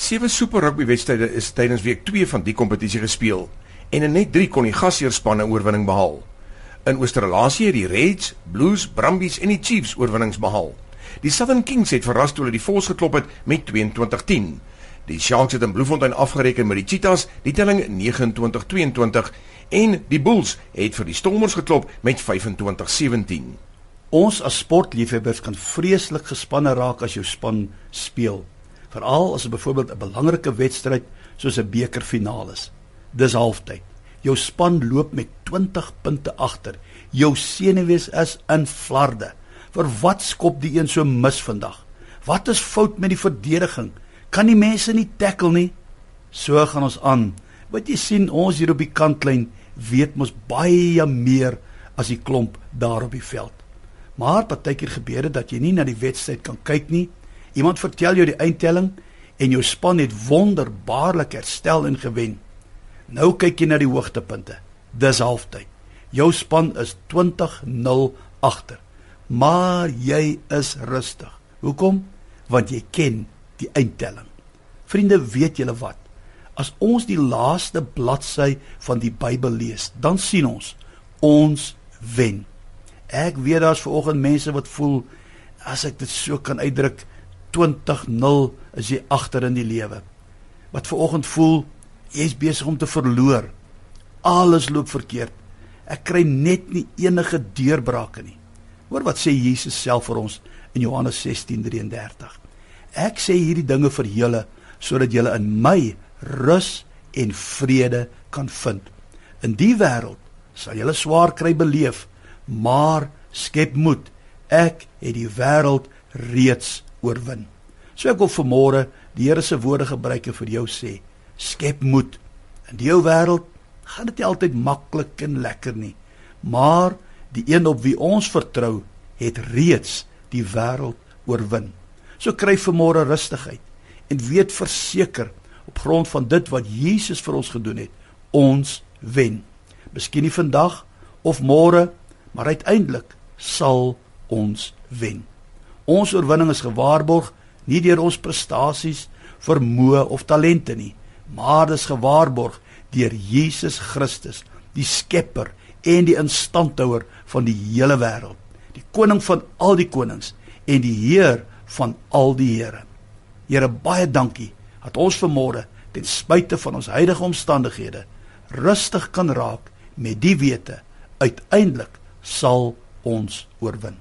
Sewe Super Rugby wedstryde is tydens week 2 van die kompetisie gespeel en in net 3 kon die gasheerspanne oorwinning behaal. In Australië het die Reds, Blues, Brumbies en die Chiefs oorwinnings behaal. Die Southern Kings het verras toe hulle die Vols geklop het met 22-10. Die Sharks het in Bloemfontein afgereken met die Cheetahs, die telling 29-22 en die Bulls het vir die Stormers geklop met 25-17. Ons as sportliefhebbers kan vreeslik gespanne raak as jou span speel, veral as dit byvoorbeeld 'n belangrike wedstryd soos 'n bekerfinaal is. Dis halftyd. Jou span loop met 20 punte agter. Jou senuwees is in flarde. Vir wat skop die een so mis vandag? Wat is fout met die verdediging? Kan die mense nie tackle nie? So gaan ons aan. Wat jy sien ons hier op die kantlyn weet mos baie meer as die klomp daar op die veld. Maar partykeer gebeur dit dat jy nie na die wedstryd kan kyk nie. Iemand vertel jou die eindtelling en jou span het wonderbaarlik herstel en gewen. Nou kyk jy na die hoogtepunte. Dis halftyd. Jou span is 20-0 agter. Maar jy is rustig. Hoekom? Want jy ken die eindtelling. Vriende, weet julle wat? As ons die laaste bladsy van die Bybel lees, dan sien ons ons wen. Ek weet daar's vanoggend mense wat voel as ek dit so kan uitdruk 20-0 is jy agter in die lewe. Wat vanoggend voel Jy's besig om te verloor. Alles loop verkeerd. Ek kry net nie enige deurbrake nie. Hoor wat sê Jesus self vir ons in Johannes 16:33. Ek sê hierdie dinge vir julle sodat julle in my rus en vrede kan vind. In die wêreld sal julle swaar kry beleef, maar skep moed. Ek het die wêreld reeds oorwin. So ek wil vanmôre die Here se woorde gebruik en vir jou sê, skep moed. In die ou wêreld gaan dit nie altyd maklik en lekker nie, maar die een op wie ons vertrou, het reeds die wêreld oorwin. So kry vermôre rustigheid en weet verseker op grond van dit wat Jesus vir ons gedoen het, ons wen. Miskien nie vandag of môre, maar uiteindelik sal ons wen. Ons oorwinning is gewaarborg nie deur ons prestasies, vermoë of talente nie, maar dis gewaarborg deur Jesus Christus, die skepper en die instandhouer van die hele wêreld, die koning van al die konings en die heer van al die here. Here baie dankie dat ons vanmôre ten spyte van ons huidige omstandighede rustig kan raak met die wete uiteindelik sal ons oorwin.